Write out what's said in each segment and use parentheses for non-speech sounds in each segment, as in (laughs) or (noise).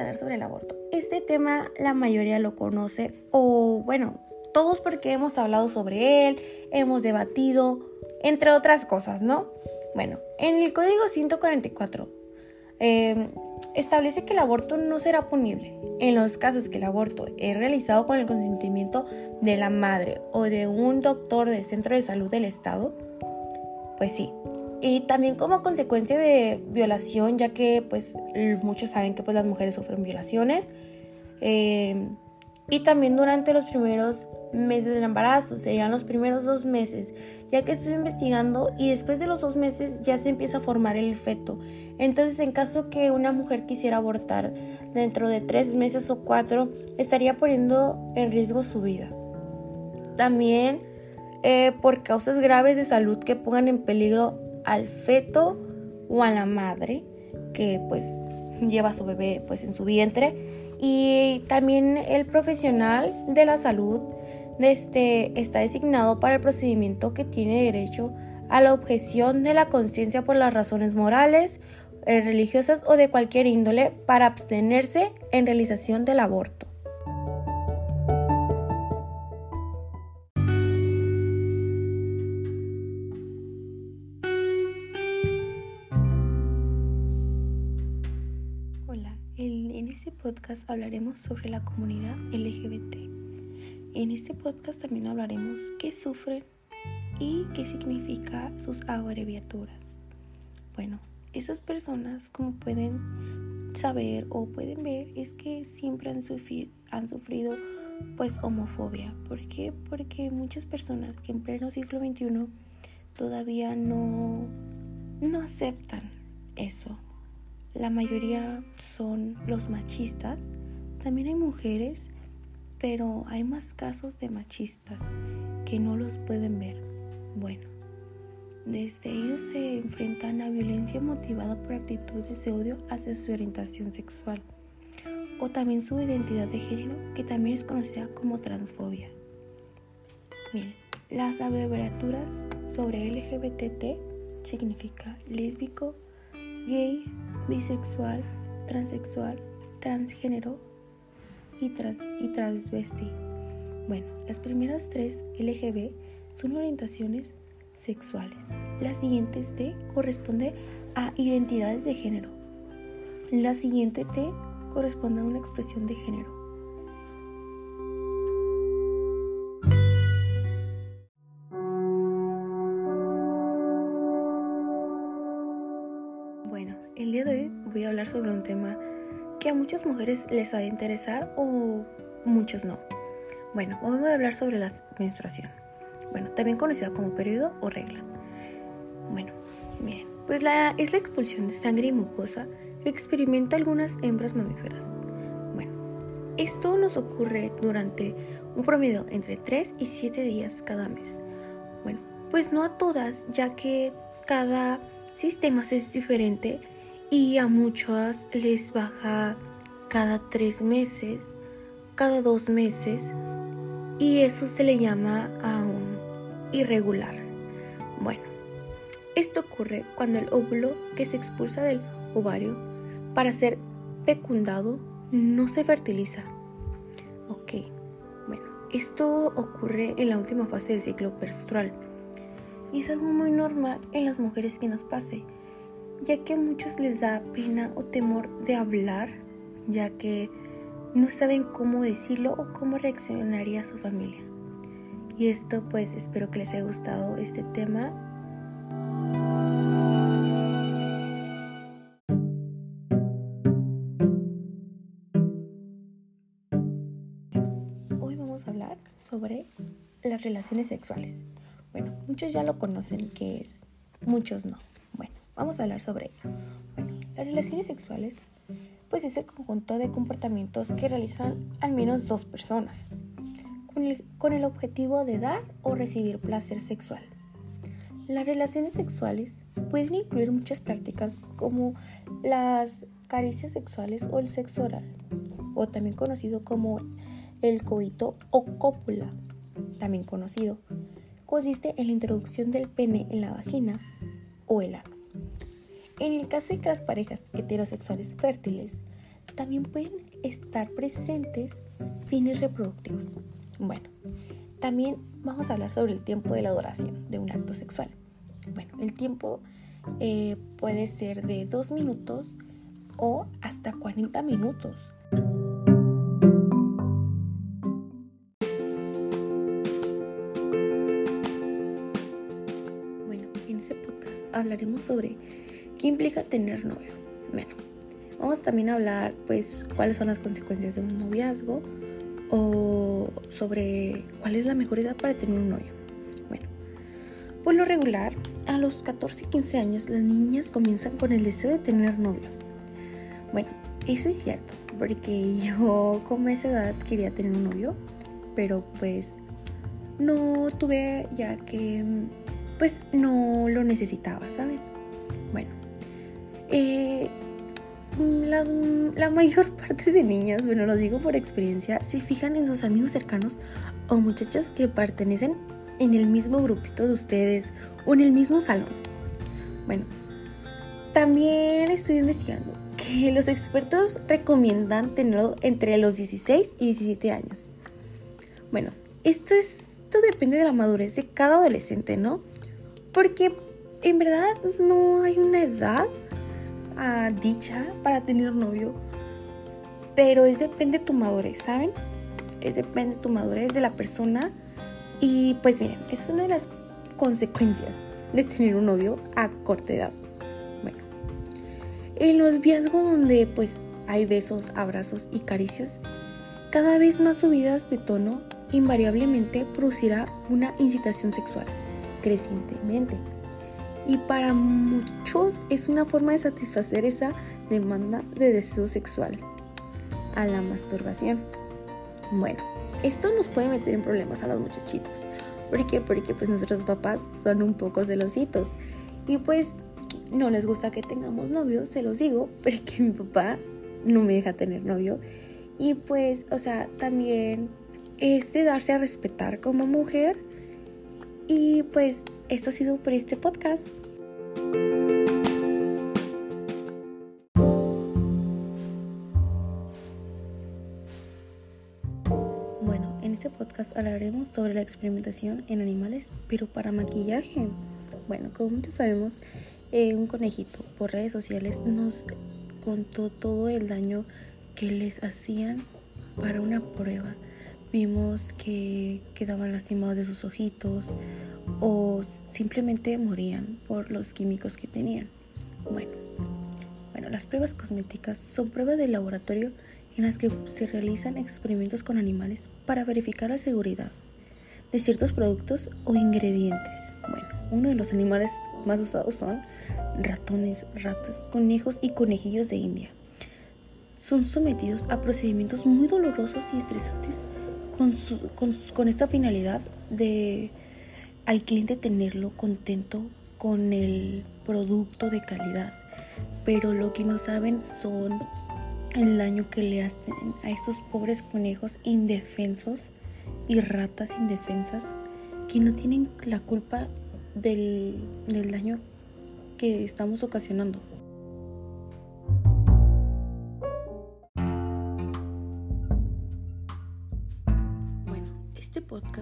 hablar sobre el aborto. Este tema la mayoría lo conoce o bueno, todos porque hemos hablado sobre él, hemos debatido, entre otras cosas, ¿no? Bueno, en el Código 144 em, establece que el aborto no será punible en los casos que el aborto es realizado con el consentimiento de la madre o de un doctor del centro de salud del Estado. Pues sí, y también como consecuencia de violación, ya que pues muchos saben que pues las mujeres sufren violaciones. Eh, y también durante los primeros meses del embarazo, serían los primeros dos meses, ya que estoy investigando y después de los dos meses ya se empieza a formar el feto. Entonces, en caso que una mujer quisiera abortar dentro de tres meses o cuatro, estaría poniendo en riesgo su vida. También eh, por causas graves de salud que pongan en peligro al feto o a la madre que pues lleva a su bebé pues en su vientre y también el profesional de la salud este, está designado para el procedimiento que tiene derecho a la objeción de la conciencia por las razones morales, eh, religiosas o de cualquier índole para abstenerse en realización del aborto. Podcast hablaremos sobre la comunidad LGBT. En este podcast también hablaremos qué sufren y qué significa sus abreviaturas. Bueno, esas personas, como pueden saber o pueden ver, es que siempre han, sufrido, han sufrido pues homofobia. ¿Por qué? Porque muchas personas que en pleno siglo XXI todavía no, no aceptan eso. La mayoría son los machistas. También hay mujeres, pero hay más casos de machistas que no los pueden ver. Bueno, desde ellos se enfrentan a violencia motivada por actitudes de odio hacia su orientación sexual o también su identidad de género, que también es conocida como transfobia. Miren, las abreviaturas sobre LGBT significa lésbico, gay, bisexual, transexual, transgénero y, trans, y transvesti. Bueno, las primeras tres LGB son orientaciones sexuales. La siguiente T corresponde a identidades de género. La siguiente T corresponde a una expresión de género. Sobre un tema que a muchas mujeres les ha de interesar o muchos no. Bueno, vamos a hablar sobre la menstruación. Bueno, también conocida como periodo o regla. Bueno, miren, pues la, es la expulsión de sangre y mucosa que experimenta algunas hembras mamíferas. Bueno, esto nos ocurre durante un promedio entre 3 y 7 días cada mes. Bueno, pues no a todas, ya que cada sistema es diferente y a muchas les baja cada tres meses, cada dos meses y eso se le llama aún irregular. Bueno, esto ocurre cuando el óvulo que se expulsa del ovario para ser fecundado no se fertiliza. Ok, bueno, esto ocurre en la última fase del ciclo menstrual y es algo muy normal en las mujeres que nos pase ya que a muchos les da pena o temor de hablar, ya que no saben cómo decirlo o cómo reaccionaría su familia. Y esto pues espero que les haya gustado este tema. Hoy vamos a hablar sobre las relaciones sexuales. Bueno, muchos ya lo conocen que es, muchos no. Vamos a hablar sobre. Bueno, las relaciones sexuales pues es el conjunto de comportamientos que realizan al menos dos personas con el, con el objetivo de dar o recibir placer sexual. Las relaciones sexuales pueden incluir muchas prácticas como las caricias sexuales o el sexo oral, o también conocido como el coito o cópula, también conocido. Consiste en la introducción del pene en la vagina o el ano. En el caso de que las parejas heterosexuales fértiles también pueden estar presentes fines reproductivos. Bueno, también vamos a hablar sobre el tiempo de la duración de un acto sexual. Bueno, el tiempo eh, puede ser de 2 minutos o hasta 40 minutos. Bueno, en ese podcast hablaremos sobre qué implica tener novio. Bueno, vamos también a hablar pues cuáles son las consecuencias de un noviazgo o sobre cuál es la mejor edad para tener un novio. Bueno, por lo regular, a los 14 y 15 años las niñas comienzan con el deseo de tener novio. Bueno, eso es cierto, porque (laughs) yo como esa edad quería tener un novio, pero pues no tuve ya que pues no lo necesitaba, ¿saben? Eh, las, la mayor (laughs) parte de niñas, bueno, lo digo por experiencia, se fijan en sus amigos cercanos o muchachas que pertenecen en el mismo grupito de ustedes o en el mismo salón. Bueno, también estoy investigando que los expertos recomiendan tenerlo entre los 16 y 17 años. Bueno, esto, esto depende de la madurez de cada adolescente, ¿no? Porque en verdad no hay una edad dicha para tener novio, pero es depende de tu madurez, ¿saben? Es depende de tu madurez de la persona y pues miren, es una de las consecuencias de tener un novio a corta edad. Bueno, en los viazgos donde pues hay besos, abrazos y caricias, cada vez más subidas de tono invariablemente producirá una incitación sexual crecientemente y para muchos es una forma de satisfacer esa demanda de deseo sexual a la masturbación. Bueno, esto nos puede meter en problemas a las muchachitas. ¿Por qué? Porque pues nuestros papás son un poco celositos y pues no les gusta que tengamos novio, se los digo, (laughs) porque mi papá no me deja tener novio y pues, o sea, también es de darse a respetar como mujer y pues esto ha sido por este podcast. Bueno, en este podcast hablaremos sobre la experimentación en animales, pero para maquillaje. Bueno, como muchos sabemos, eh, un conejito por redes sociales nos contó todo el daño que les hacían para una prueba. Vimos que quedaban lastimados de sus ojitos o simplemente morían por los químicos que tenían. Bueno, bueno, las pruebas cosméticas son pruebas de laboratorio en las que se realizan experimentos con animales para verificar la seguridad de ciertos productos o ingredientes. Bueno, uno de los animales más usados son ratones, ratas, conejos y conejillos de India. Son sometidos a procedimientos muy dolorosos y estresantes con, con esta finalidad de al cliente tenerlo contento con el producto de calidad. Pero lo que no saben son el daño que le hacen a estos pobres conejos indefensos y ratas indefensas que no tienen la culpa del, del daño que estamos ocasionando.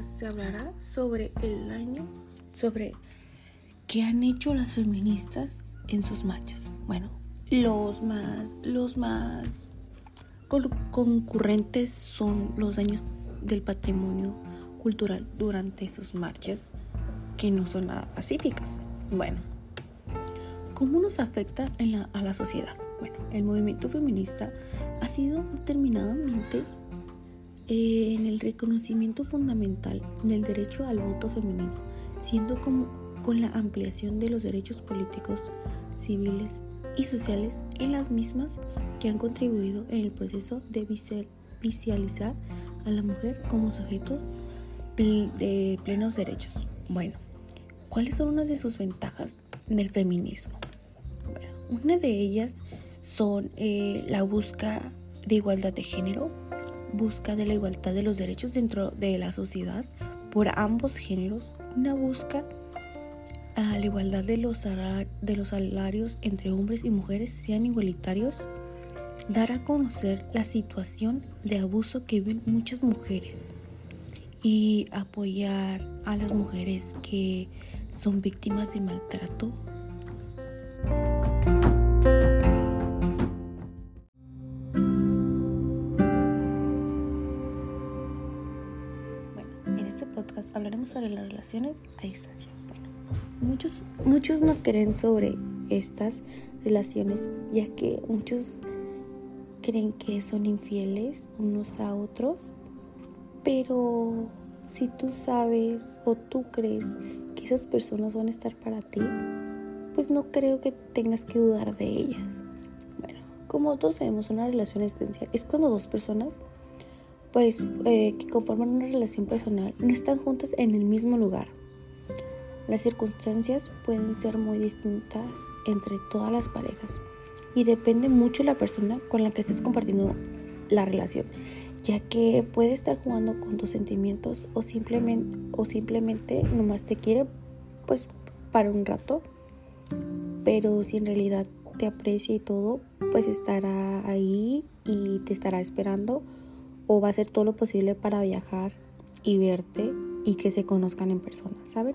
Se hablará sobre el daño, sobre qué han hecho las feministas en sus marchas. Bueno, los más, los más concurrentes son los daños del patrimonio cultural durante sus marchas, que no son nada pacíficas. Bueno, ¿cómo nos afecta a la sociedad? Bueno, el movimiento feminista ha sido determinadamente en el reconocimiento fundamental del derecho al voto femenino, siendo como con la ampliación de los derechos políticos, civiles y sociales en las mismas que han contribuido en el proceso de visualizar a la mujer como sujeto de plenos derechos. Bueno, ¿cuáles son unas de sus ventajas del feminismo? Bueno, una de ellas son eh, la búsqueda de igualdad de género, busca de la igualdad de los derechos dentro de la sociedad por ambos géneros, una busca a la igualdad de los, de los salarios entre hombres y mujeres sean igualitarios, dar a conocer la situación de abuso que viven muchas mujeres y apoyar a las mujeres que son víctimas de maltrato. Hablaremos sobre las relaciones a distancia. muchos, muchos no creen sobre estas relaciones ya que muchos creen que son infieles unos a otros, pero si tú sabes o tú crees que esas personas van a estar para ti, pues no creo que tengas que dudar de ellas. Bueno, como todos sabemos, una relación esencial es cuando dos personas, pues, eh, que conforman una relación personal, no están juntas en el mismo lugar. Las circunstancias pueden ser muy distintas entre todas las parejas y depende mucho de la persona con la que estés compartiendo la relación, ya que puede estar jugando con tus sentimientos o simplemente o simplemente nomás te quiere pues para un rato, pero si en realidad te aprecia y todo, pues estará ahí y te estará esperando o va a hacer todo lo posible para viajar y verte y que se conozcan en persona, ¿saben?